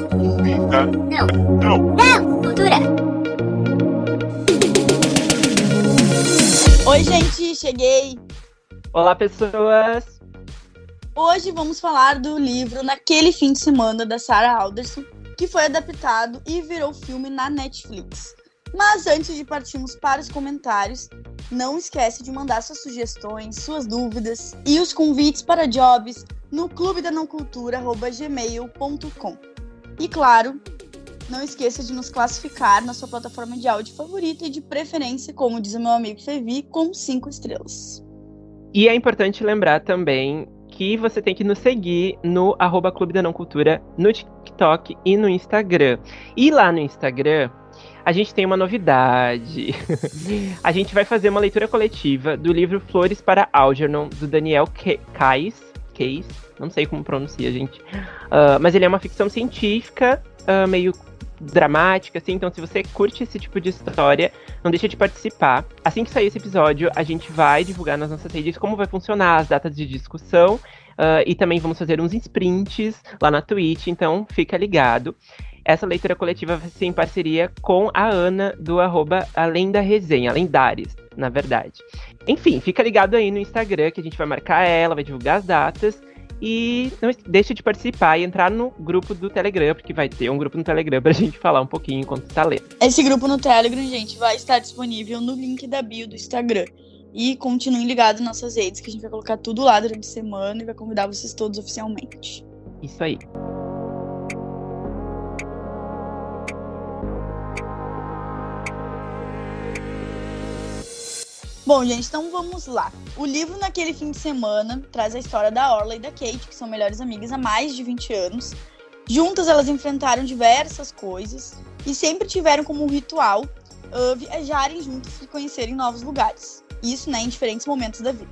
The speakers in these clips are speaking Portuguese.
Cultura. Não. Não. Não. Cultura. Oi, gente, cheguei. Olá, pessoas! Hoje vamos falar do livro Naquele Fim de Semana da Sarah Alderson, que foi adaptado e virou filme na Netflix. Mas antes de partirmos para os comentários, não esquece de mandar suas sugestões, suas dúvidas e os convites para jobs no clube da não cultura@gmail.com. E claro, não esqueça de nos classificar na sua plataforma de áudio favorita e de preferência, como diz o meu amigo Fevi, com cinco estrelas. E é importante lembrar também que você tem que nos seguir no arroba Clube da Não Cultura, no TikTok e no Instagram. E lá no Instagram, a gente tem uma novidade. a gente vai fazer uma leitura coletiva do livro Flores para Algernon, do Daniel Kais. Case, não sei como pronuncia, gente. Uh, mas ele é uma ficção científica, uh, meio dramática, assim. Então, se você curte esse tipo de história, não deixa de participar. Assim que sair esse episódio, a gente vai divulgar nas nossas redes como vai funcionar as datas de discussão. Uh, e também vamos fazer uns sprints lá na Twitch, então fica ligado. Essa leitura coletiva vai ser em parceria com a Ana do arroba Além da Resenha, na verdade. Enfim, fica ligado aí no Instagram que a gente vai marcar ela, vai divulgar as datas. E não deixe de participar e entrar no grupo do Telegram, porque vai ter um grupo no Telegram pra gente falar um pouquinho enquanto está lendo. Esse grupo no Telegram, gente, vai estar disponível no link da bio do Instagram. E continuem ligados nas nossas redes, que a gente vai colocar tudo lá durante a semana e vai convidar vocês todos oficialmente. Isso aí. Bom, gente, então vamos lá. O livro Naquele Fim de Semana traz a história da Orla e da Kate, que são melhores amigas há mais de 20 anos. Juntas, elas enfrentaram diversas coisas e sempre tiveram como ritual uh, viajarem juntas e conhecerem novos lugares. Isso, né, em diferentes momentos da vida.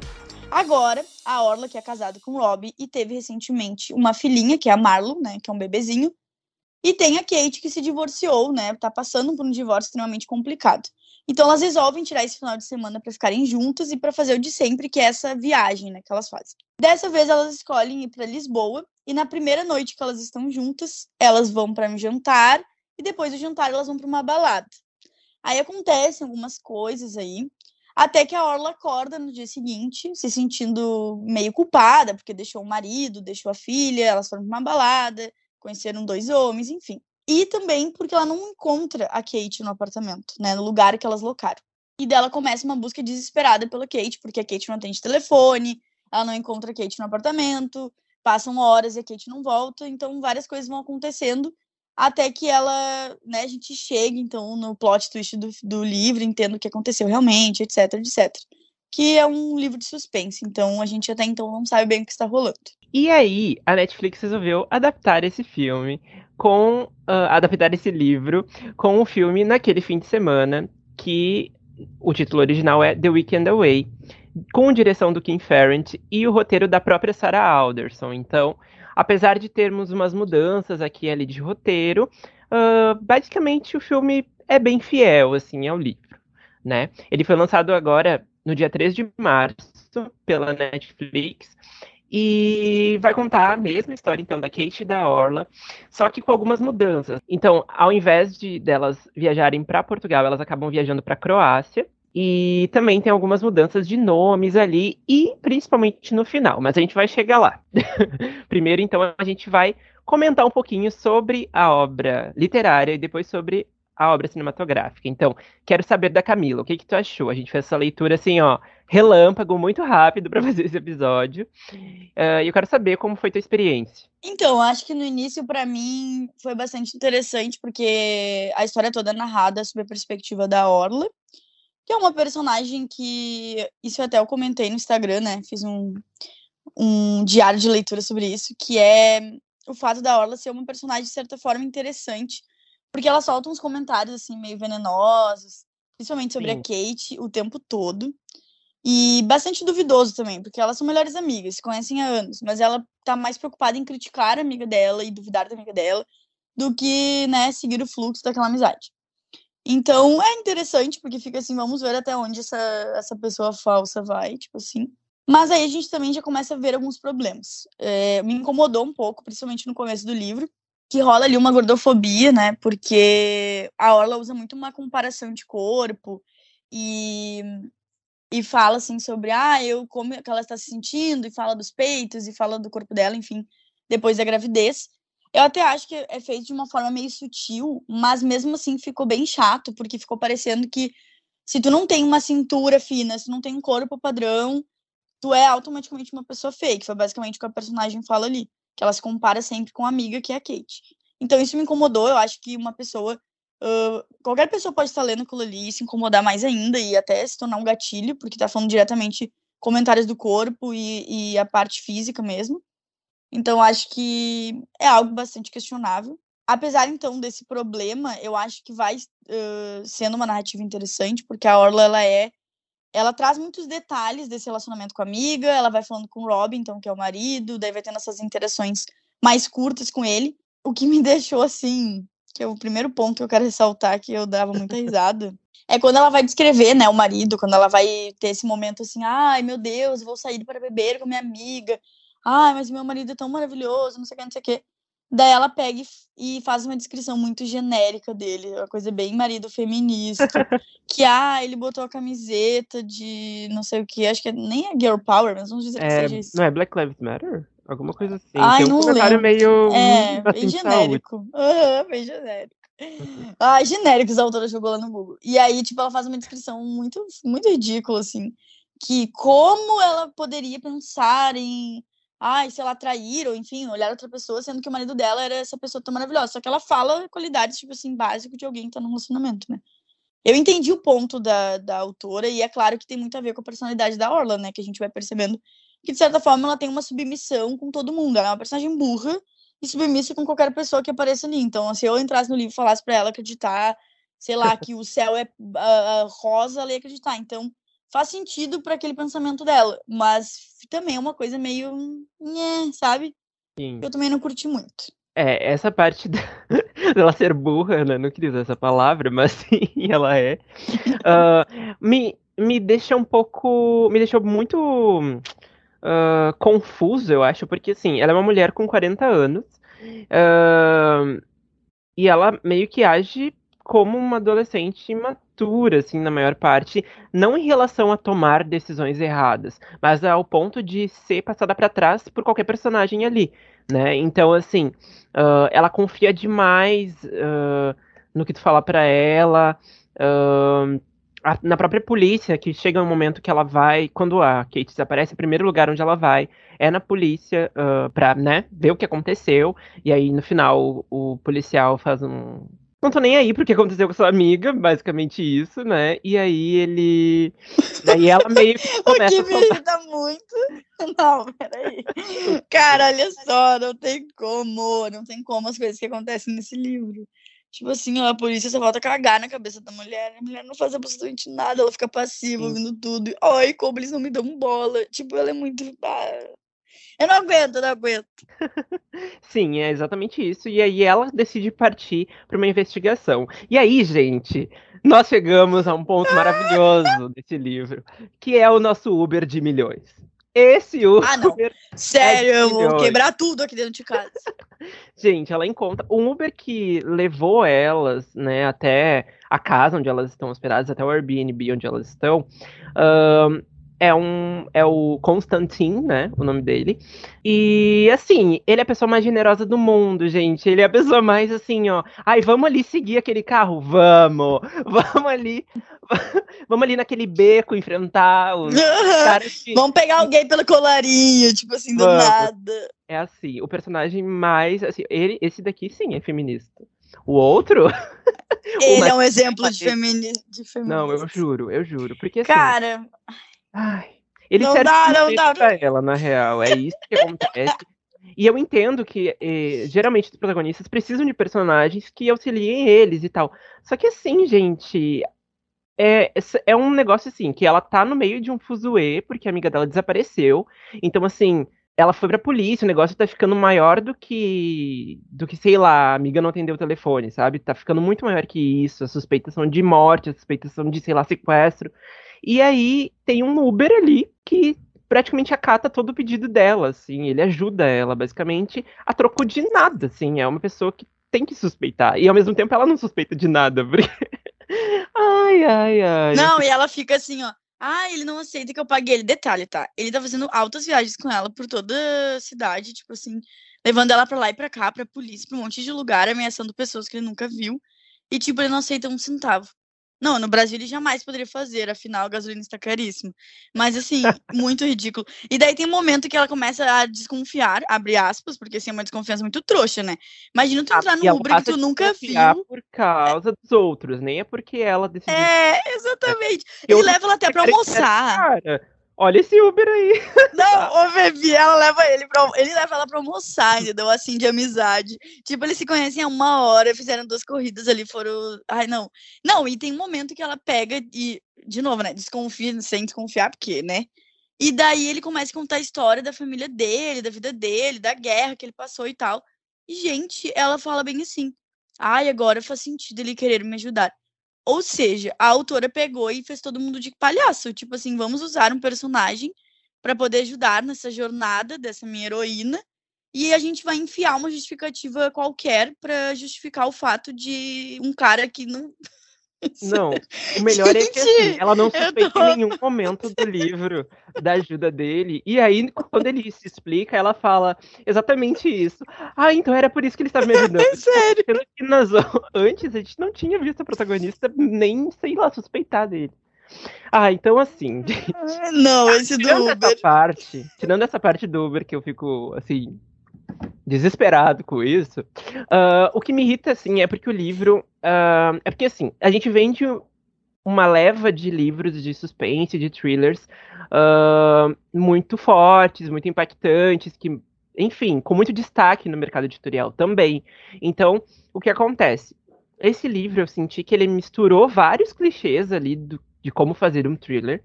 Agora, a Orla, que é casada com o Rob e teve recentemente uma filhinha, que é a Marlo, né, que é um bebezinho. E tem a Kate, que se divorciou, né, tá passando por um divórcio extremamente complicado. Então elas resolvem tirar esse final de semana para ficarem juntas e para fazer o de sempre, que é essa viagem né, que elas fazem. Dessa vez elas escolhem ir para Lisboa e na primeira noite que elas estão juntas, elas vão para um jantar e depois do jantar elas vão para uma balada. Aí acontecem algumas coisas aí, até que a Orla acorda no dia seguinte, se sentindo meio culpada, porque deixou o marido, deixou a filha, elas foram para uma balada, conheceram dois homens, enfim. E também porque ela não encontra a Kate no apartamento, né? No lugar que elas locaram. E dela começa uma busca desesperada pela Kate, porque a Kate não atende telefone, ela não encontra a Kate no apartamento, passam horas e a Kate não volta, então várias coisas vão acontecendo até que ela, né, a gente chega então no plot twist do, do livro, entendo o que aconteceu realmente, etc, etc. Que é um livro de suspense, então a gente até então não sabe bem o que está rolando. E aí, a Netflix resolveu adaptar esse filme com uh, adaptar esse livro com o um filme naquele fim de semana, que o título original é The Weekend Away, com direção do Kim Ferrant e o roteiro da própria Sarah Alderson. Então, apesar de termos umas mudanças aqui ali de roteiro, uh, basicamente o filme é bem fiel assim ao livro, né? Ele foi lançado agora no dia 3 de março pela Netflix e vai contar a mesma história, então, da Kate e da Orla, só que com algumas mudanças. Então, ao invés de delas viajarem para Portugal, elas acabam viajando para Croácia. E também tem algumas mudanças de nomes ali, e principalmente no final, mas a gente vai chegar lá. Primeiro, então, a gente vai comentar um pouquinho sobre a obra literária e depois sobre a obra cinematográfica. Então, quero saber da Camila, o que, que tu achou? A gente fez essa leitura assim, ó, relâmpago, muito rápido para fazer esse episódio. Uh, e eu quero saber como foi tua experiência. Então, acho que no início, para mim, foi bastante interessante, porque a história toda é narrada sob a perspectiva da Orla, que é uma personagem que. Isso até eu comentei no Instagram, né? Fiz um, um diário de leitura sobre isso, que é o fato da Orla ser uma personagem, de certa forma, interessante porque ela solta uns comentários, assim, meio venenosos, principalmente sobre Sim. a Kate, o tempo todo. E bastante duvidoso também, porque elas são melhores amigas, se conhecem há anos, mas ela tá mais preocupada em criticar a amiga dela e duvidar da amiga dela do que, né, seguir o fluxo daquela amizade. Então é interessante, porque fica assim, vamos ver até onde essa, essa pessoa falsa vai, tipo assim. Mas aí a gente também já começa a ver alguns problemas. É, me incomodou um pouco, principalmente no começo do livro, que rola ali uma gordofobia, né? Porque a Orla usa muito uma comparação de corpo e, e fala assim sobre ah, eu como que ela está se sentindo, e fala dos peitos e fala do corpo dela, enfim, depois da gravidez. Eu até acho que é feito de uma forma meio sutil, mas mesmo assim ficou bem chato, porque ficou parecendo que se tu não tem uma cintura fina, se não tem um corpo padrão, tu é automaticamente uma pessoa fake. Foi basicamente o que a personagem fala ali que ela se compara sempre com a amiga, que é a Kate. Então isso me incomodou, eu acho que uma pessoa. Qualquer pessoa pode estar lendo aquilo ali e se incomodar mais ainda e até se tornar um gatilho, porque tá falando diretamente comentários do corpo e, e a parte física mesmo. Então acho que é algo bastante questionável. Apesar então desse problema, eu acho que vai uh, sendo uma narrativa interessante, porque a Orla ela é ela traz muitos detalhes desse relacionamento com a amiga, ela vai falando com o Robin, então, que é o marido, daí vai tendo essas interações mais curtas com ele. O que me deixou assim, que é o primeiro ponto que eu quero ressaltar, que eu dava muita risada, é quando ela vai descrever, né, o marido, quando ela vai ter esse momento assim, ai meu Deus, vou sair para beber com minha amiga, ai, mas meu marido é tão maravilhoso, não sei o que, não sei o que. Daí ela pega e faz uma descrição muito genérica dele, uma coisa bem marido feminista. que, ah, ele botou a camiseta de não sei o que, acho que nem é Girl Power, mas vamos dizer é, que seja isso. Não é Black Lives Matter? Alguma coisa assim. Ai, Tem um comentário meio. É, bem genérico. Uhum, bem genérico. Ai, genéricos a autora jogou lá no Google. E aí, tipo, ela faz uma descrição muito, muito ridícula, assim. Que como ela poderia pensar em ai, se ela trair, ou enfim, olhar outra pessoa, sendo que o marido dela era essa pessoa tão maravilhosa. Só que ela fala qualidades, tipo assim, básico de alguém que tá num relacionamento, né? Eu entendi o ponto da, da autora, e é claro que tem muito a ver com a personalidade da Orla, né? Que a gente vai percebendo que, de certa forma, ela tem uma submissão com todo mundo. Ela é uma personagem burra e submissa com qualquer pessoa que apareça ali. Então, se eu entrasse no livro e falasse para ela acreditar, sei lá, que o céu é uh, rosa, ela ia acreditar. Então, faz sentido para aquele pensamento dela, mas também é uma coisa meio, nhé, sabe? Sim. Eu também não curti muito. É, essa parte dela ser burra, né? Não queria usar essa palavra, mas sim, ela é. Uh, me, me deixa um pouco. Me deixou muito uh, confuso, eu acho, porque assim, ela é uma mulher com 40 anos. Uh, e ela meio que age como uma adolescente imatura, assim, na maior parte, não em relação a tomar decisões erradas, mas ao ponto de ser passada para trás por qualquer personagem ali, né? Então, assim, uh, ela confia demais no que tu fala para ela, uh, a, na própria polícia, que chega um momento que ela vai, quando a Kate desaparece, o primeiro lugar onde ela vai é na polícia uh, pra, né, ver o que aconteceu, e aí no final o, o policial faz um não tô nem aí pro que aconteceu com sua amiga, basicamente isso, né? E aí ele. Daí ela meio que começa o que me irrita muito. Não, peraí. Cara, olha só, não tem como, não tem como as coisas que acontecem nesse livro. Tipo assim, ó, a polícia só volta a cagar na cabeça da mulher. A mulher não faz absolutamente nada, ela fica passiva, ouvindo tudo. Ai, como eles não me dão bola. Tipo, ela é muito. Ah, eu não aguento, eu não aguento. Sim, é exatamente isso. E aí ela decide partir para uma investigação. E aí, gente, nós chegamos a um ponto maravilhoso desse livro, que é o nosso Uber de milhões. Esse Uber. Ah, não. É Sério, é eu vou quebrar tudo aqui dentro de casa. gente, ela encontra um Uber que levou elas, né, até a casa onde elas estão hospedadas, até o Airbnb onde elas estão. É um é o Constantin, né, o nome dele. E assim, ele é a pessoa mais generosa do mundo, gente. Ele é a pessoa mais assim, ó, ai, vamos ali seguir aquele carro, vamos. Vamos ali. Vamos ali naquele beco enfrentar os caras. Vamos pegar alguém pelo colarinho, tipo assim, do vamos. nada. É assim, o personagem mais assim, ele esse daqui sim é feminista. O outro Ele é um exemplo de, femini... de feminismo. Não, eu juro, eu juro. Porque assim, Cara, Ai, ele não serve dá, não dá. pra ela, na real. É isso que acontece. E eu entendo que eh, geralmente os protagonistas precisam de personagens que auxiliem eles e tal. Só que assim, gente, é, é um negócio assim, que ela tá no meio de um fuzuê, porque a amiga dela desapareceu. Então, assim, ela foi pra polícia, o negócio tá ficando maior do que. do que, sei lá, a amiga não atendeu o telefone, sabe? Tá ficando muito maior que isso. As suspeitas são de morte, as suspeitas são de, sei lá, sequestro. E aí tem um Uber ali que praticamente acata todo o pedido dela, assim, ele ajuda ela, basicamente, a troco de nada, assim, é uma pessoa que tem que suspeitar, e ao mesmo tempo ela não suspeita de nada, porque... ai, ai, ai. Não, e ela fica assim, ó, ah, ele não aceita que eu pague ele. Detalhe, tá? Ele tá fazendo altas viagens com ela por toda a cidade, tipo assim, levando ela pra lá e pra cá, pra polícia, pra um monte de lugar, ameaçando pessoas que ele nunca viu. E, tipo, ele não aceita um centavo. Não, no Brasil ele jamais poderia fazer, afinal a gasolina está caríssima. Mas assim, muito ridículo. E daí tem um momento que ela começa a desconfiar, abre aspas, porque assim é uma desconfiança muito trouxa, né? Imagina tu ah, entrar num Uber que tu nunca viu. por causa dos outros, nem é porque ela decidiu. É, exatamente. Ele leva ela até pra almoçar. Cara, Olha esse Uber aí. Não, o Bebi, ela leva ele pra. Ele leva ela pra almoçar, entendeu? Assim, de amizade. Tipo, eles se conhecem há uma hora, fizeram duas corridas ali, foram. Ai, não. Não, e tem um momento que ela pega e. De novo, né? Desconfia, sem desconfiar, porque, né? E daí ele começa a contar a história da família dele, da vida dele, da guerra que ele passou e tal. E, gente, ela fala bem assim. Ai, agora faz sentido ele querer me ajudar. Ou seja, a autora pegou e fez todo mundo de palhaço. Tipo assim, vamos usar um personagem para poder ajudar nessa jornada dessa minha heroína. E a gente vai enfiar uma justificativa qualquer para justificar o fato de um cara que não Não, o melhor Gente, é que assim, ela não suspeita tô... em nenhum momento do livro da ajuda dele. E aí, quando ele se explica, ela fala exatamente isso. Ah, então era por isso que ele estava me ajudando. É sério? que nas, antes a gente não tinha visto a protagonista nem, sei lá, suspeitar dele. Ah, então assim. Gente, não, esse do tirando Uber. Essa parte, tirando essa parte do Uber que eu fico, assim, desesperado com isso. Uh, o que me irrita, assim, é porque o livro. Uh, é porque, assim, a gente vende uma leva de livros de suspense, de thrillers, uh, muito fortes, muito impactantes, que, enfim, com muito destaque no mercado editorial também. Então, o que acontece? Esse livro eu senti que ele misturou vários clichês ali do, de como fazer um thriller,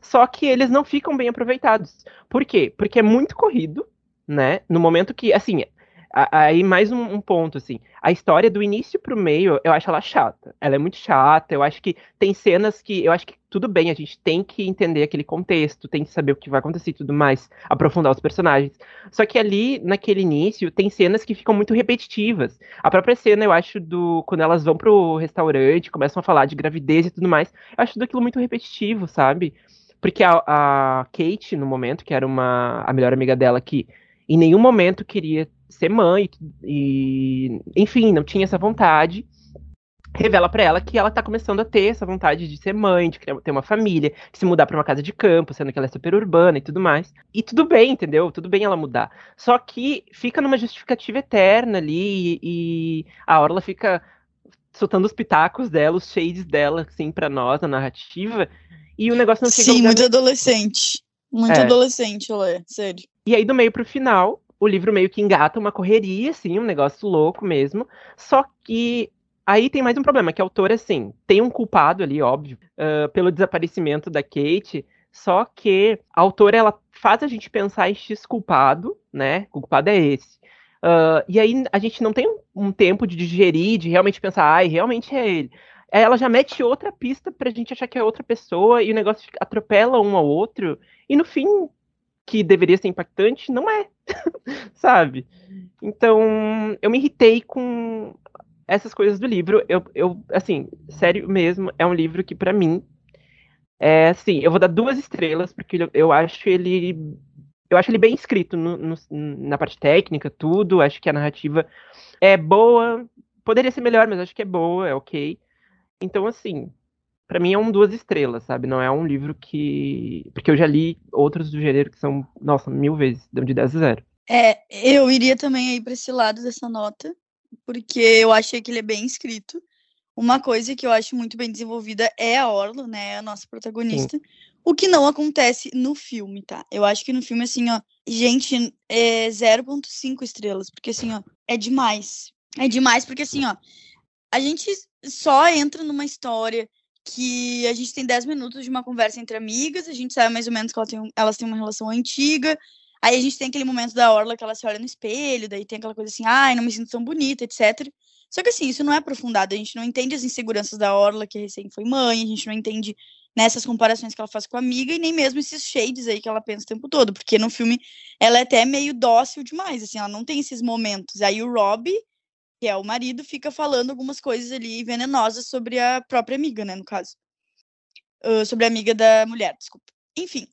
só que eles não ficam bem aproveitados. Por quê? Porque é muito corrido, né? No momento que, assim, aí mais um, um, ponto, assim, a história do início pro meio, eu acho ela chata. Ela é muito chata, eu acho que tem cenas que, eu acho que tudo bem, a gente tem que entender aquele contexto, tem que saber o que vai acontecer e tudo mais, aprofundar os personagens. Só que ali, naquele início, tem cenas que ficam muito repetitivas. A própria cena, eu acho, do quando elas vão pro restaurante, começam a falar de gravidez e tudo mais, eu acho tudo aquilo muito repetitivo, sabe? Porque a, a Kate, no momento, que era uma, a melhor amiga dela, que em nenhum momento queria ser mãe e, enfim, não tinha essa vontade. Revela para ela que ela tá começando a ter essa vontade de ser mãe, de ter uma família, de se mudar para uma casa de campo, sendo que ela é super urbana e tudo mais. E tudo bem, entendeu? Tudo bem ela mudar. Só que fica numa justificativa eterna ali e a Orla fica soltando os pitacos dela, os shades dela, assim, pra nós, na narrativa. E o negócio não chega Sim, muito adolescente. Muito é. adolescente, ela é, sério. E aí, do meio pro final, o livro meio que engata uma correria, assim, um negócio louco mesmo. Só que aí tem mais um problema, que a autora, assim, tem um culpado ali, óbvio, uh, pelo desaparecimento da Kate. Só que a autora, ela faz a gente pensar em X culpado, né? O culpado é esse. Uh, e aí a gente não tem um, tempo de digerir, de realmente pensar, ai, realmente é ele. Ela já mete outra pista pra gente achar que é outra pessoa e o negócio atropela um ao outro. E no fim, que deveria ser impactante, não é, sabe? Então, eu me irritei com essas coisas do livro. Eu, eu assim, sério mesmo, é um livro que para mim é assim, eu vou dar duas estrelas porque eu acho ele eu acho ele bem escrito no, no, na parte técnica, tudo. Acho que a narrativa é boa. Poderia ser melhor, mas acho que é boa, é ok. Então, assim, para mim é um duas estrelas, sabe? Não é um livro que. Porque eu já li outros do gênero que são, nossa, mil vezes, de 10 a 0. É, eu iria também aí para esse lado dessa nota, porque eu achei que ele é bem escrito. Uma coisa que eu acho muito bem desenvolvida é a Orla, né? A nossa protagonista. Sim. O que não acontece no filme, tá? Eu acho que no filme, assim, ó, gente, é 0.5 estrelas, porque assim, ó, é demais. É demais, porque assim, ó, a gente só entra numa história que a gente tem 10 minutos de uma conversa entre amigas, a gente sabe mais ou menos que elas têm, elas têm uma relação antiga, aí a gente tem aquele momento da Orla que ela se olha no espelho, daí tem aquela coisa assim, ai, não me sinto tão bonita, etc. Só que assim, isso não é aprofundado, a gente não entende as inseguranças da Orla, que recém foi mãe, a gente não entende nessas comparações que ela faz com a amiga e nem mesmo esses shades aí que ela pensa o tempo todo, porque no filme ela é até meio dócil demais, assim, ela não tem esses momentos. Aí o Rob, que é o marido, fica falando algumas coisas ali venenosas sobre a própria amiga, né, no caso. Uh, sobre a amiga da mulher, desculpa. Enfim.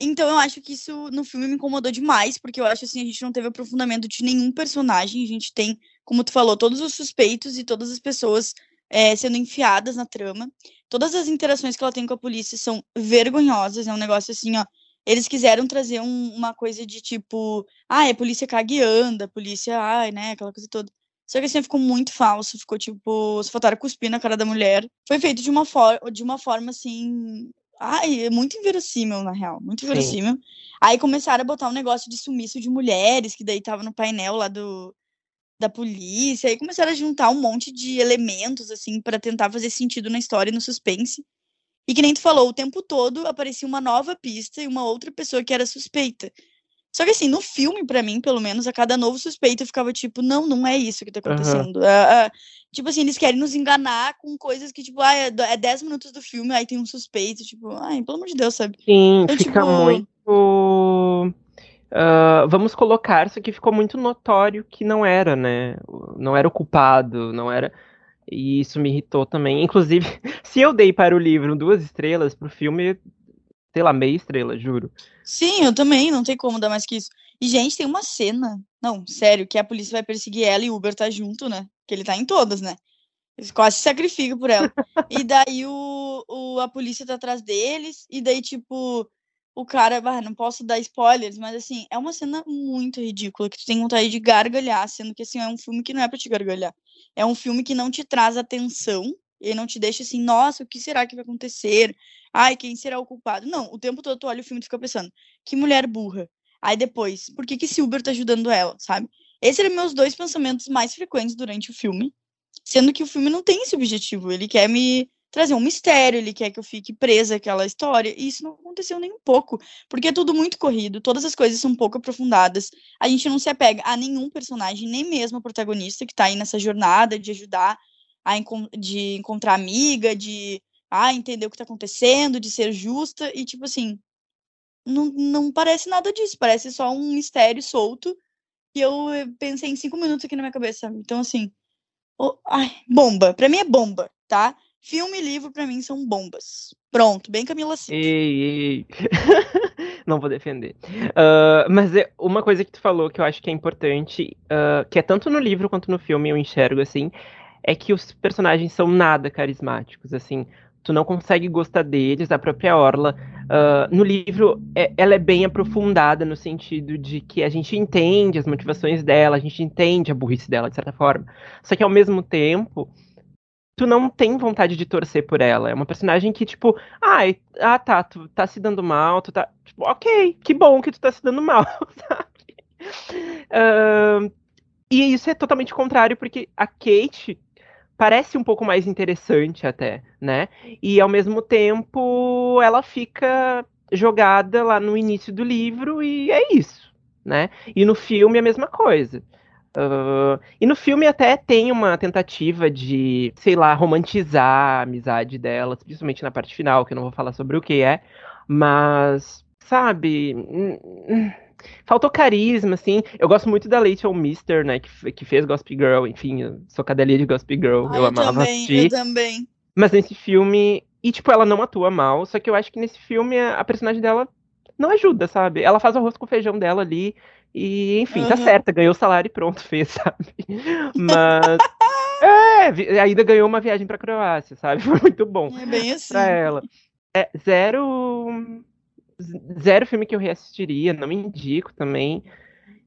Então eu acho que isso no filme me incomodou demais, porque eu acho assim, a gente não teve aprofundamento de nenhum personagem, a gente tem, como tu falou, todos os suspeitos e todas as pessoas é, sendo enfiadas na trama. Todas as interações que ela tem com a polícia são vergonhosas. É um negócio assim, ó. Eles quiseram trazer um, uma coisa de tipo, ah, é polícia cagueando, polícia, ai, né, aquela coisa toda. Só que assim ficou muito falso, ficou tipo, os faltaram cuspir na cara da mulher. Foi feito de uma, for de uma forma assim. Ai, é muito inverossímil, na real. Muito inverossímil. Sim. Aí começaram a botar um negócio de sumiço de mulheres, que daí tava no painel lá do, da polícia, aí começaram a juntar um monte de elementos, assim, para tentar fazer sentido na história e no suspense. E que nem tu falou, o tempo todo aparecia uma nova pista e uma outra pessoa que era suspeita. Só que assim, no filme, para mim, pelo menos, a cada novo suspeito eu ficava tipo, não, não é isso que tá acontecendo. Uhum. Uh, uh, tipo assim, eles querem nos enganar com coisas que, tipo, ah, é 10 minutos do filme, aí tem um suspeito, tipo, ai, pelo amor de Deus, sabe? Sim, então, fica tipo... muito Uh, vamos colocar, isso aqui ficou muito notório que não era, né? Não era o culpado, não era. E isso me irritou também. Inclusive, se eu dei para o livro duas estrelas, para o filme, sei lá, meia estrela, juro. Sim, eu também, não tem como dar mais que isso. E, gente, tem uma cena. Não, sério, que a polícia vai perseguir ela e o Uber tá junto, né? Que ele tá em todas, né? Ele quase se sacrifica por ela. e daí o, o, a polícia tá atrás deles, e daí, tipo, o cara, bah, não posso dar spoilers, mas assim, é uma cena muito ridícula, que tu tem vontade de gargalhar, sendo que assim, é um filme que não é pra te gargalhar. É um filme que não te traz atenção, e não te deixa assim, nossa, o que será que vai acontecer? Ai, quem será o culpado? Não, o tempo todo tu olha o filme e fica pensando, que mulher burra. Aí depois, por que que esse Uber tá ajudando ela, sabe? Esses eram meus dois pensamentos mais frequentes durante o filme, sendo que o filme não tem esse objetivo, ele quer me trazer um mistério, ele quer que eu fique presa àquela história, e isso não aconteceu nem um pouco, porque é tudo muito corrido, todas as coisas são um pouco aprofundadas, a gente não se apega a nenhum personagem, nem mesmo a protagonista que tá aí nessa jornada de ajudar a de encontrar amiga, de ah, entender o que tá acontecendo, de ser justa, e tipo assim, não, não parece nada disso, parece só um mistério solto, que eu pensei em cinco minutos aqui na minha cabeça, Então, assim, oh, ai, bomba, pra mim é bomba, tá? Filme e livro, para mim, são bombas. Pronto, bem Camila Cid. Ei, ei. Não vou defender. Uh, mas é uma coisa que tu falou que eu acho que é importante, uh, que é tanto no livro quanto no filme eu enxergo, assim, é que os personagens são nada carismáticos, assim. Tu não consegue gostar deles, a própria Orla. Uh, no livro, é, ela é bem aprofundada no sentido de que a gente entende as motivações dela, a gente entende a burrice dela, de certa forma. Só que, ao mesmo tempo, tu não tem vontade de torcer por ela. É uma personagem que, tipo, ai, ah, tá, tu tá se dando mal, tu tá. Tipo, ok, que bom que tu tá se dando mal, sabe? Uh, e isso é totalmente contrário, porque a Kate parece um pouco mais interessante até, né? E ao mesmo tempo ela fica jogada lá no início do livro e é isso, né? E no filme é a mesma coisa. Uh, e no filme até tem uma tentativa de, sei lá, romantizar a amizade delas, principalmente na parte final, que eu não vou falar sobre o que é, mas, sabe, faltou carisma, assim. Eu gosto muito da Rachel Mister, né, que, que fez Gospel Girl, enfim, sou cadelinha de Gospel Girl, ah, eu, eu amava também, assistir. Eu também. Mas nesse filme, e tipo, ela não atua mal, só que eu acho que nesse filme a, personagem dela não ajuda, sabe? Ela faz o arroz com feijão dela ali, e, enfim, tá uhum. tá certa, ganhou o salário e pronto, fez, sabe? Mas. é, ainda ganhou uma viagem pra Croácia, sabe? Foi muito bom. É bem assim. Pra ela. É, zero. Zero filme que eu reassistiria, não me indico também.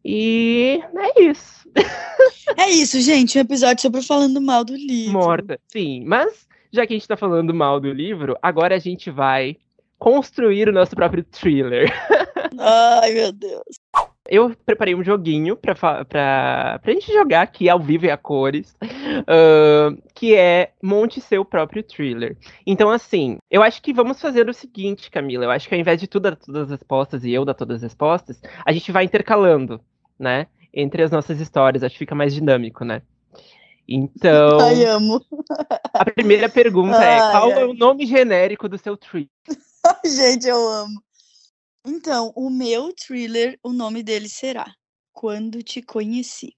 E é isso. É isso, gente. Um episódio sobre falando mal do livro. Morta, sim. Mas, já que a gente tá falando mal do livro, agora a gente vai construir o nosso próprio thriller. Ai, meu Deus. Eu preparei um joguinho pra, pra, pra gente jogar aqui ao vivo e a cores, uh, que é monte seu próprio thriller. Então, assim, eu acho que vamos fazer o seguinte, Camila. Eu acho que ao invés de tu dar todas as respostas e eu dar todas as respostas, a gente vai intercalando, né? Entre as nossas histórias. Acho que fica mais dinâmico, né? Então. Ai, amo. A primeira pergunta é: Ai, qual ai. é o nome genérico do seu thriller? Gente, eu amo. Então, o meu thriller, o nome dele será Quando Te Conheci.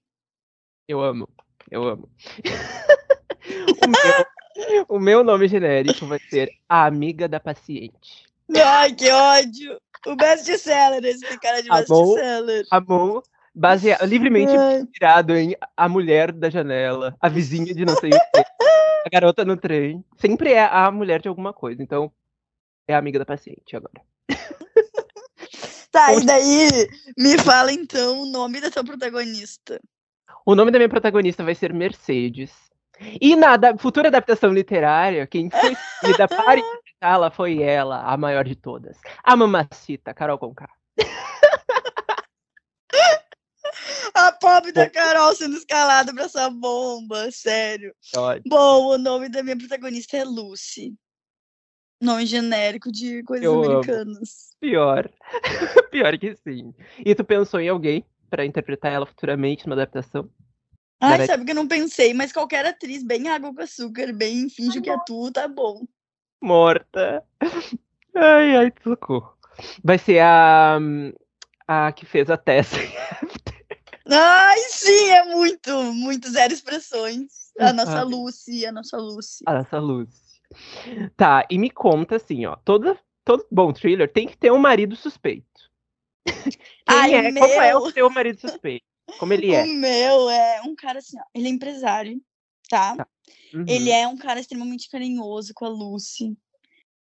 Eu amo, eu amo. o, meu, o meu nome genérico vai ser A Amiga da Paciente. Ai, que ódio! O best-seller, esse tem cara de best-seller. Amor baseado, livremente Ai. inspirado em A Mulher da Janela, A Vizinha de não sei o quê, A Garota no Trem. Sempre é a mulher de alguma coisa, então é a amiga da paciente agora. Tá, e daí me fala então o nome da tua protagonista. O nome da minha protagonista vai ser Mercedes. E na futura adaptação literária, quem foi escolhida para interpretá-la foi ela, a maior de todas. A mamacita, Carol Conká. A pobre da Carol sendo escalada pra essa bomba, sério. Ótimo. Bom, o nome da minha protagonista é Lucy. Nome genérico de coisas Eu amo. americanas. Pior. Pior que sim. E tu pensou em alguém para interpretar ela futuramente numa adaptação? Ai, Garante- sabe que eu não pensei, mas qualquer atriz bem água com açúcar, bem finge que é tu, tá bom. Morta. Ai, ai, socorro. Vai ser a. A que fez a Tessa. Ai, sim, é muito, muito zero expressões. A nossa. Lucy, a nossa Lucy. A nossa luz. Tá, e me conta assim, ó. Todo, todo bom thriller tem que ter um marido suspeito. Quem Ai, é? o Como é meu- o seu marido suspeito? Como ele é? O meu é um cara assim, ó, ele é empresário, tá? Tá. Uhum. Ele é um cara extremamente carinhoso com a Lucy.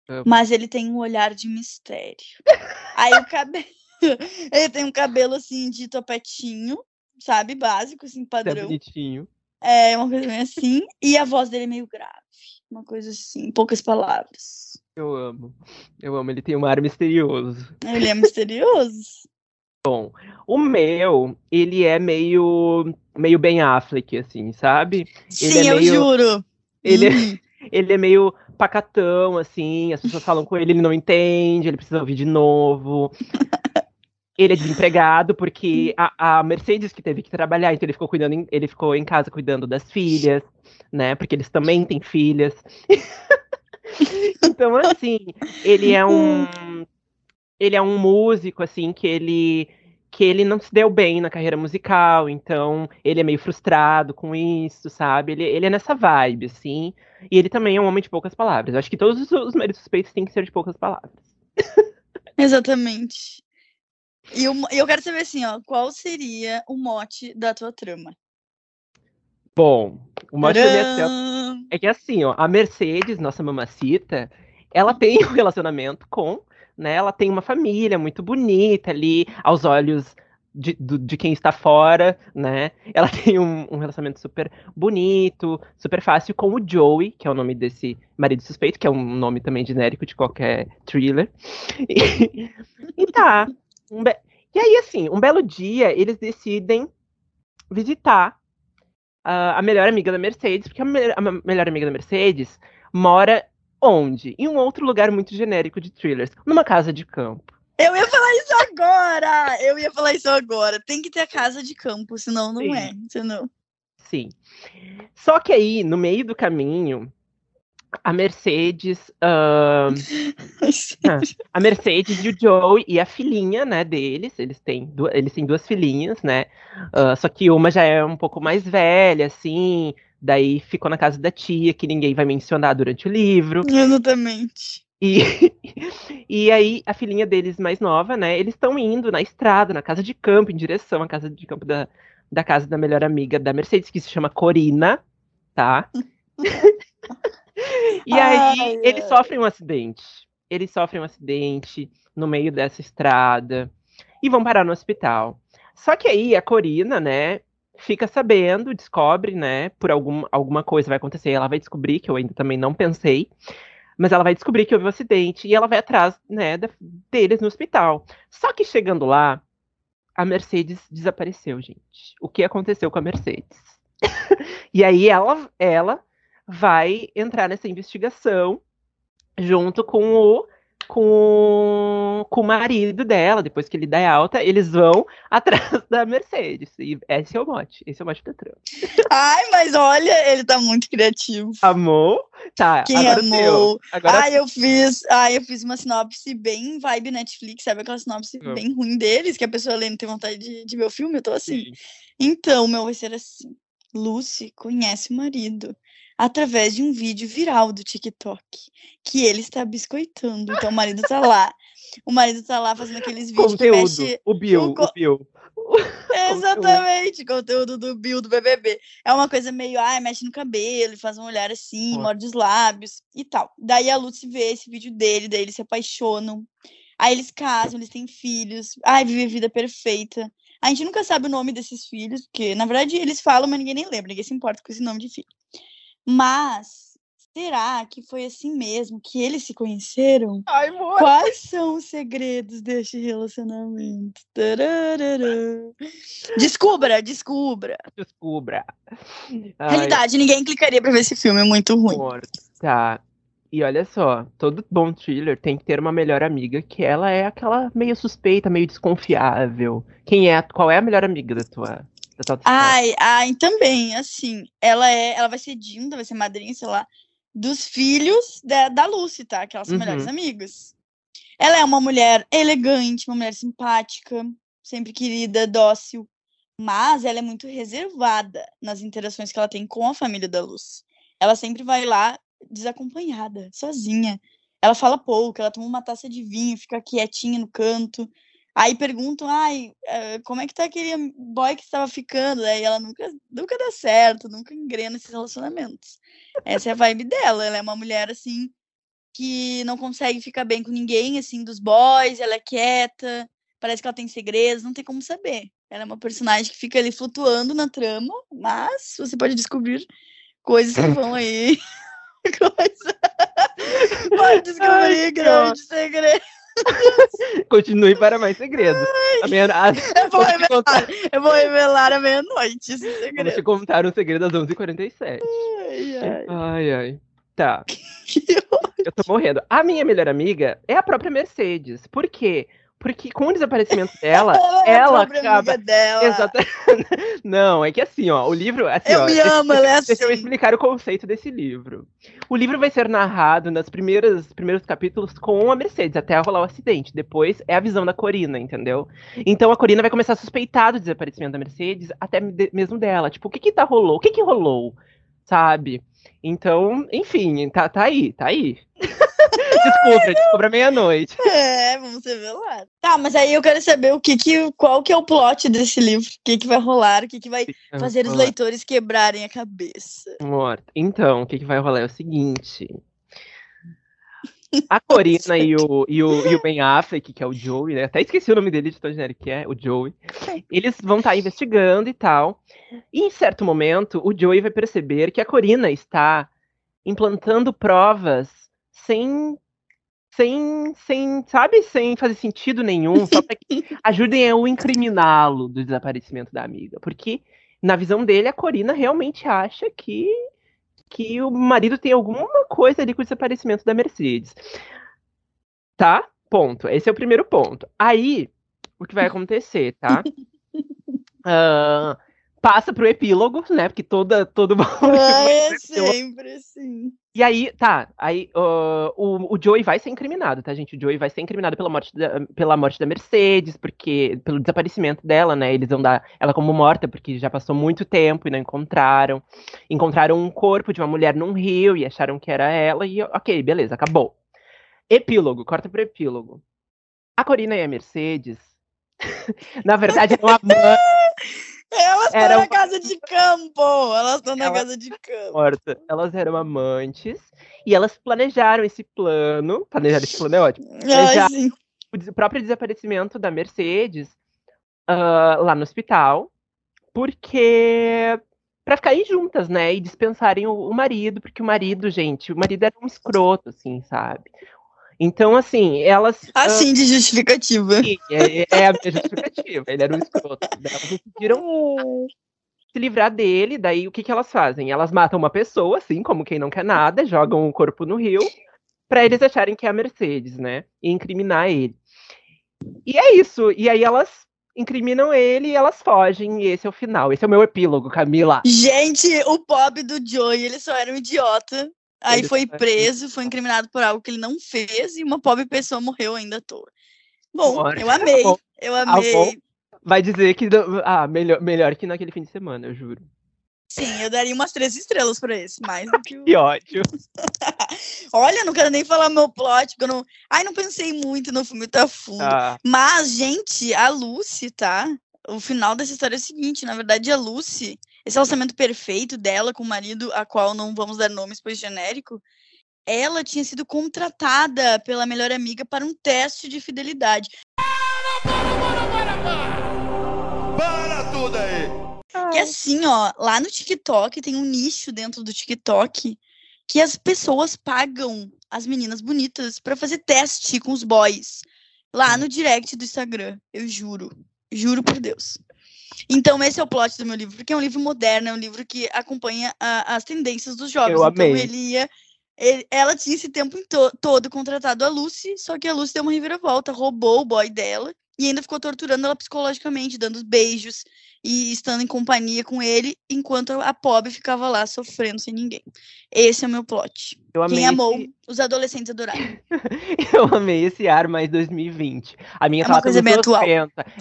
Amo. Mas ele tem um olhar de mistério. Aí o cabelo. ele tem um cabelo assim de topetinho, sabe? Básico, assim, é padrão. bonitinho. É uma coisa meio assim. E a voz dele é meio grave. Uma coisa assim, poucas palavras. Eu amo. Eu amo. Ele tem um ar misterioso. Ele é misterioso. O meu, ele é meio. meio Ben Affleck, assim, sabe? Sim, é eu meio- juro. Ele é- Hum. Ele é meio pacatão, assim, as pessoas falam com ele, ele não entende, ele precisa ouvir de novo. Ele é desempregado porque a, a Mercedes que teve que trabalhar, então ele ficou cuidando, em- ele ficou em casa cuidando das filhas, né? Porque eles também têm filhas. então, assim, ele é um ele é um músico assim que ele que ele não se deu bem na carreira musical, então ele é meio frustrado com isso, sabe? Ele, ele é nessa vibe, assim. E ele também é um homem de poucas palavras. Eu acho que todos os, os maridos suspeitos têm que ser de poucas palavras. Exatamente. E o mo- e eu quero saber assim, ó, qual seria o mote da tua trama? Bom, o mote da minha Tcharam! é que assim, ó, a Mercedes, nossa mamacita, ela tem um relacionamento com, né? Ela tem uma família muito bonita ali, aos olhos de, do- de quem está fora, né? Ela tem um, um relacionamento super bonito, super fácil com o Joey, que é o nome desse marido suspeito, que é um nome também genérico de qualquer thriller. E, e tá. Um be- E aí, assim, um belo dia, eles decidem visitar a, a melhor amiga da Mercedes, porque a, me- a me- melhor amiga da Mercedes mora onde? Em um outro lugar muito genérico de thrillers, numa casa de campo. Eu ia falar isso agora! Eu ia falar isso agora. Tem que ter a casa de campo, senão não Sim. é. Senão... Sim. Só que aí, no meio do caminho, a Mercedes. ahn, a Mercedes e o Joey e a filhinha, né, deles, eles têm, du- eles têm duas filhinhas, né? ah, só que uma já é um pouco mais velha, assim. Daí ficou na casa da tia, que ninguém vai mencionar durante o livro. Exatamente. E, e aí, a filhinha deles mais nova, né? Eles estão indo na estrada, na casa de campo, em direção à casa de campo da, da casa da melhor amiga da Mercedes, que se chama Corina, tá? e aí, Ai, eles ai. sofrem um acidente. Eles sofrem um acidente no meio dessa estrada e vão parar no hospital. Só que aí a Corina, né, fica sabendo, descobre, né, por algum, alguma coisa vai acontecer, ela vai descobrir, que eu ainda também não pensei, mas ela vai descobrir que houve um acidente e ela vai atrás, né, da- deles no hospital. Só que chegando lá, a Mercedes desapareceu, gente. O que aconteceu com a Mercedes? e aí ela, ela vai entrar nessa investigação junto com o com, com o marido dela, depois que ele dá alta, eles vão atrás da Mercedes. E esse é o mote, esse é o mote da trama. Ai, mas olha, ele tá muito criativo. Amou? Tá, Quem agora amou? Agora Ai, eu fiz, ai, eu fiz uma sinopse bem vibe Netflix, sabe aquela sinopse Não. bem ruim deles, que a pessoa lê e não tem vontade de, de ver o filme, eu tô assim. Sim. Então, meu vai ser assim. Lucy conhece o marido através de um vídeo viral do TikTok que ele está biscoitando. Então, o marido tá lá. O marido tá lá fazendo aqueles vídeos que Conteúdo, mexe. o Bill, o co- o Bill. Exatamente, conteúdo do Bill do BBB. É uma coisa meio, ai, mexe no cabelo, faz um olhar assim, morde os lábios e tal. Daí a Lucy vê esse vídeo dele, daí eles se apaixonam. Aí eles casam, eles têm filhos. Ai, vive a vida perfeita. A gente nunca sabe o nome desses filhos, porque na verdade eles falam, mas ninguém nem lembra, ninguém se importa com esse nome de filho. Mas será que foi assim mesmo que eles se conheceram? Ai, amor. Quais são os segredos deste relacionamento? Tararara. Descubra, descubra. Descubra. Ai, Realidade, ninguém clicaria pra ver esse filme, é muito ruim. amor. Tá. E olha só, todo bom thriller tem que ter uma melhor amiga que ela é aquela meio suspeita, meio desconfiável. Quem é? Qual é a melhor amiga da tua, história? Ai, ai, também, assim, ela é, ela vai ser Dinda, vai ser madrinha, sei lá, dos filhos da, da Lucy, tá? Que elas são Uhum. melhores amigas. Ela é uma mulher elegante, uma mulher simpática, sempre querida, dócil, mas ela é muito reservada nas interações que ela tem com a família da Lucy. Ela sempre vai lá desacompanhada, sozinha. Ela fala pouco, ela toma uma taça de vinho, fica quietinha no canto. Aí perguntam, ai, eh, como é que tá aquele boy que estava ficando? Aí ela nunca, nunca dá certo, nunca engrena esses relacionamentos. Essa é a vibe dela. Ela é uma mulher, assim, que não consegue ficar bem com ninguém, assim, dos boys, ela é quieta, parece que ela tem segredos, não tem como saber. Ela é uma personagem que fica ali flutuando na trama, mas você pode descobrir coisas que vão aí. Coisa... Pode descobrir Ai, grandes segredos. Continue para mais segredos. Meia... Eu vou te contar, revelar, eu vou revelar à meia-noite esse vou te segredo. contar um segredo às 11h47. Ai, ai. Ai, ai. Tá. Eu tô morrendo. A minha melhor amiga é a própria Mercedes. Por quê? Porque com o desaparecimento dela, Ela, é a ela acaba. dela. Exatamente. Não, é que assim, ó, o livro. Assim, Eu ó, me deixa- amo, ela é assim. Deixa eu explicar o conceito desse livro. O livro vai ser narrado nos primeiros, primeiros capítulos com a Mercedes, até rolar o acidente. Depois é a visão da Corina, entendeu? Então a Corina vai começar a suspeitar do desaparecimento da Mercedes, até mesmo dela. Tipo, o que que tá rolou? O que que rolou? Sabe? Então, enfim, tá, tá aí, tá aí. descubra, descubra meia-noite. É, vamos revelar. Tá, mas aí eu quero saber o que que, qual que é o plot desse livro, o que que vai rolar, o que que vai fazer os lá. leitores quebrarem a cabeça. Morta. Então, o que, que vai rolar é o seguinte. A Corina e o, e, o, e o Ben Affleck, que é o Joey, né? Até esqueci o nome dele de tão genérico que é, o Joey. Eles vão estar investigando e tal. E em certo momento, o Joey vai perceber que a Corina está implantando provas sem. Sem, sem, sabe, sem fazer sentido nenhum, só para que ajudem a o incriminá-lo do desaparecimento da amiga. Porque, na visão dele, a Corina realmente acha que que o marido tem alguma coisa ali com o desaparecimento da Mercedes. Tá? Ponto. Esse é o primeiro ponto. Aí, o que vai acontecer, tá? Ah, passa pro epílogo, né? Porque toda, todo Ah, é sempre assim. E aí, tá, aí ah, o, o Joey vai ser incriminado, tá, gente? O Joey vai ser incriminado pela morte da, pela morte da Mercedes, porque pelo desaparecimento dela, né? Eles vão dar ela como morta, porque já passou muito tempo e não encontraram. Encontraram um corpo de uma mulher num rio e acharam que era ela, e ok, beleza, acabou. Epílogo, corta pro epílogo. A Corina e a Mercedes, na verdade, eram amantes. Elas estão na casa de campo! Elas estão na casa de campo. morta. Elas eram amantes e elas planejaram esse plano. Planejaram esse plano é ótimo. Ai, já- sim. O próprio desaparecimento da Mercedes ah, lá no hospital, porque pra ficarem juntas, né? E dispensarem o, o marido, porque o marido, gente, o marido era um escroto, assim, sabe? Então, assim, elas. ah, Assim de justificativa. sim, é, é a minha justificativa. Ele era um escroto. Daí Elas decidiram se livrar dele, daí o que, que elas fazem? Elas matam uma pessoa, assim, como quem não quer nada, jogam o corpo no rio para eles acharem que é a Mercedes, né? E incriminar ele. E é isso. E aí elas incriminam ele e elas fogem. E esse é o final. Esse é o meu epílogo, Camila. Gente, o pobre do Joey, ele só era um idiota. Aí ele foi preso, foi incriminado por algo que ele não fez e uma pobre pessoa morreu ainda à toa. Bom, eu amei. Eu amei. Vai dizer que ah, melhor, melhor que naquele fim de semana, eu juro. Sim, eu daria umas três estrelas pra esse, mais do que o. que ótimo. Olha, não quero nem falar meu plot, porque eu não. Ai, não pensei muito no filme tá fundo. Ah. Mas, gente, a Lucy, tá? O final dessa história é o seguinte: na verdade, a Lucy, esse relacionamento perfeito dela com o marido, a qual não vamos dar nomes, pois genérico, ela tinha sido contratada pela melhor amiga para um teste de fidelidade. Para, para, para, para, para! Para tudo aí! Que assim, ó, lá no TikTok tem um nicho dentro do TikTok que as pessoas pagam as meninas bonitas para fazer teste com os boys. Lá no direct do Instagram, eu juro. Juro por Deus. Então, esse é o plot do meu livro, porque é um livro moderno, é um livro que acompanha a, as tendências dos jovens. Eu então, ele ia. Ele, ela tinha esse tempo to, todo contratado a Lucy, só que a Lucy deu uma reviravolta, roubou o boy dela e ainda ficou torturando ela psicologicamente, dando beijos e estando em companhia com ele, enquanto a pobre ficava lá sofrendo sem ninguém. Esse é o meu plot. Quem amou, esse... os adolescentes adoraram. eu amei esse ar mais 2020. A minha é uma coisa bem atual.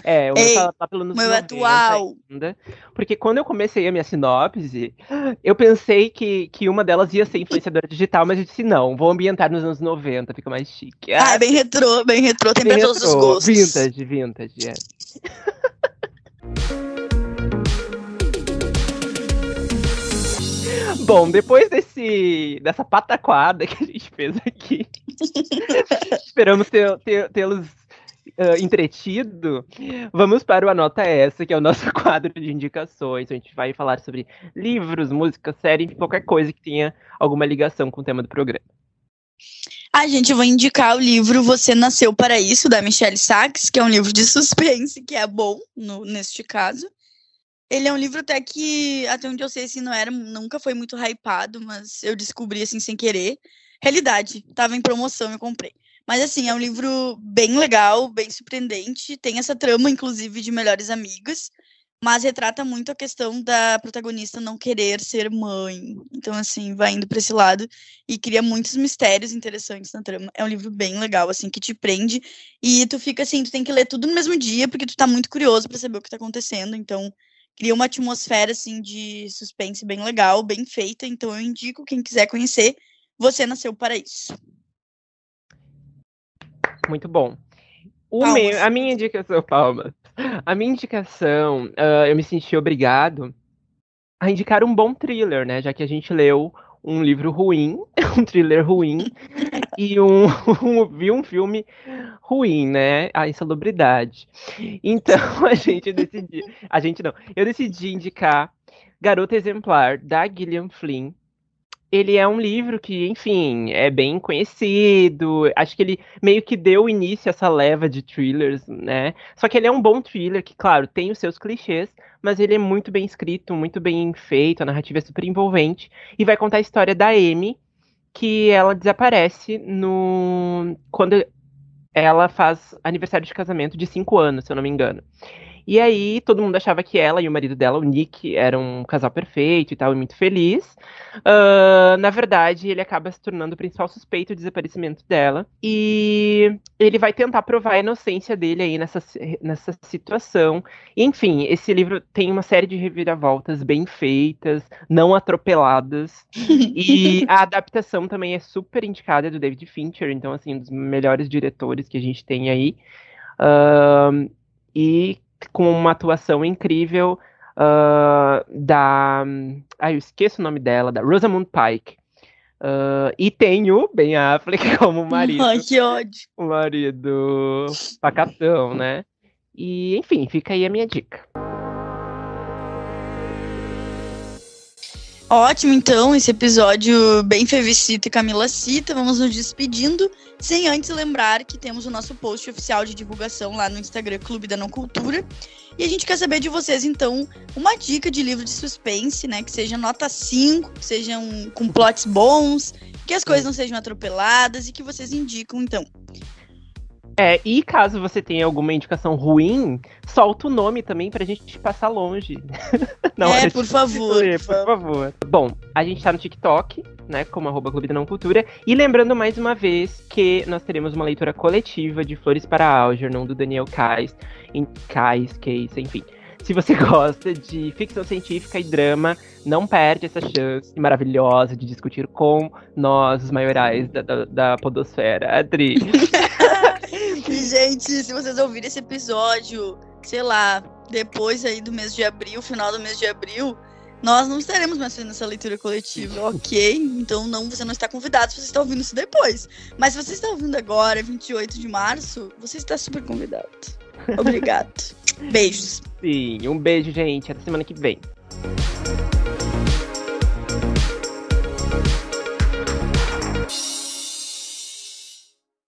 É, o Ei, meu tá pelo meu atual. Ainda. Porque quando eu comecei a minha sinopse, eu pensei que, que uma delas ia ser influenciadora digital, mas eu disse não, vou ambientar nos anos 90, fica mais chique. Ah, é bem retrô, bem retrô, tem bem pra todos os gostos. Vintage, vintage, é. Bom, depois desse, dessa pataquada que a gente fez aqui, esperamos tê-los uh, entretido. Vamos para o Anota Essa, que é o nosso quadro de indicações. A gente vai falar sobre livros, música, série, qualquer coisa que tenha alguma ligação com o tema do programa. A gente vai indicar o livro Você Nasceu para Isso, da Michelle Sachs, que é um livro de suspense, que é bom no, neste caso. Ele é um livro até que, até onde eu sei, assim, não era, nunca foi muito hypado, mas eu descobri, assim, sem querer. Realidade, tava em promoção, eu comprei. Mas, assim, é um livro bem legal, bem surpreendente. Tem essa trama, inclusive, de melhores amigas, mas retrata muito a questão da protagonista não querer ser mãe. Então, assim, vai indo para esse lado e cria muitos mistérios interessantes na trama. É um livro bem legal, assim, que te prende e tu fica assim, tu tem que ler tudo no mesmo dia, porque tu tá muito curioso para saber o que tá acontecendo. Então, cria uma atmosfera assim de suspense bem legal, bem feita. Então eu indico quem quiser conhecer, você nasceu para isso. Muito bom. Meu, a minha indicação, palmas. A minha indicação, uh, eu me senti obrigado a indicar um bom thriller, né? Já que a gente leu um livro ruim, um thriller ruim, e um, um, vi um filme ruim, né? A insalubridade. Então a gente decidiu. A gente não. Eu decidi indicar Garota Exemplar, da Gillian Flynn, ele é um livro que, enfim, é bem conhecido. Acho que ele meio que deu início a essa leva de thrillers, né? Só que ele é um bom thriller que, claro, tem os seus clichês, mas ele é muito bem escrito, muito bem feito, a narrativa é super envolvente e vai contar a história da Amy, que ela desaparece no quando ela faz aniversário de casamento de cinco anos, se eu não me engano. E aí todo mundo achava que ela e o marido dela, o Nick, eram um casal perfeito e tal, e muito feliz. Uh, na verdade, ele acaba se tornando o principal suspeito do desaparecimento dela. E ele vai tentar provar a inocência dele aí nessa, nessa situação. Enfim, esse livro tem uma série de reviravoltas bem feitas, não atropeladas. e a adaptação também é super indicada do David Fincher, então, assim, um dos melhores diretores que a gente tem aí. Uh, e com uma atuação incrível uh, da. Ah, eu esqueço o nome dela, da Rosamund Pike. Uh, e tem o Ben Affleck como marido. Ai, que ódio. O marido pacatão, né? E, enfim, fica aí a minha dica. Ótimo, então, esse episódio bem Fevicita e Camila Cita. Vamos nos despedindo, sem antes lembrar que temos o nosso post oficial de divulgação lá no Instagram Clube da Não Cultura. E a gente quer saber de vocês, então, uma dica de livro de suspense, né? Que seja nota 5, que sejam com plots bons, que as coisas não sejam atropeladas e que vocês indicam, então. É, e caso você tenha alguma indicação ruim, solta o nome também pra gente passar longe. Não, é, por favor, por favor. Bom, a gente tá no TikTok, né, como arroba Clube da Não Cultura. E lembrando mais uma vez que nós teremos uma leitura coletiva de Flores para Algernon, do Daniel Kais, em Kais, Case, enfim. Se você gosta de ficção científica e drama, não perde essa chance maravilhosa de discutir com nós, os maiorais da, da, da podosfera. Adri. Gente, se vocês ouvirem esse episódio, sei lá, depois aí do mês de abril, final do mês de abril, nós não estaremos mais fazendo essa leitura coletiva, ok? Então não, você não está convidado se você está ouvindo isso depois. Mas se você está ouvindo agora, 28 de março, você está super convidado. Obrigado. Beijos. Sim, um beijo, gente. Até semana que vem.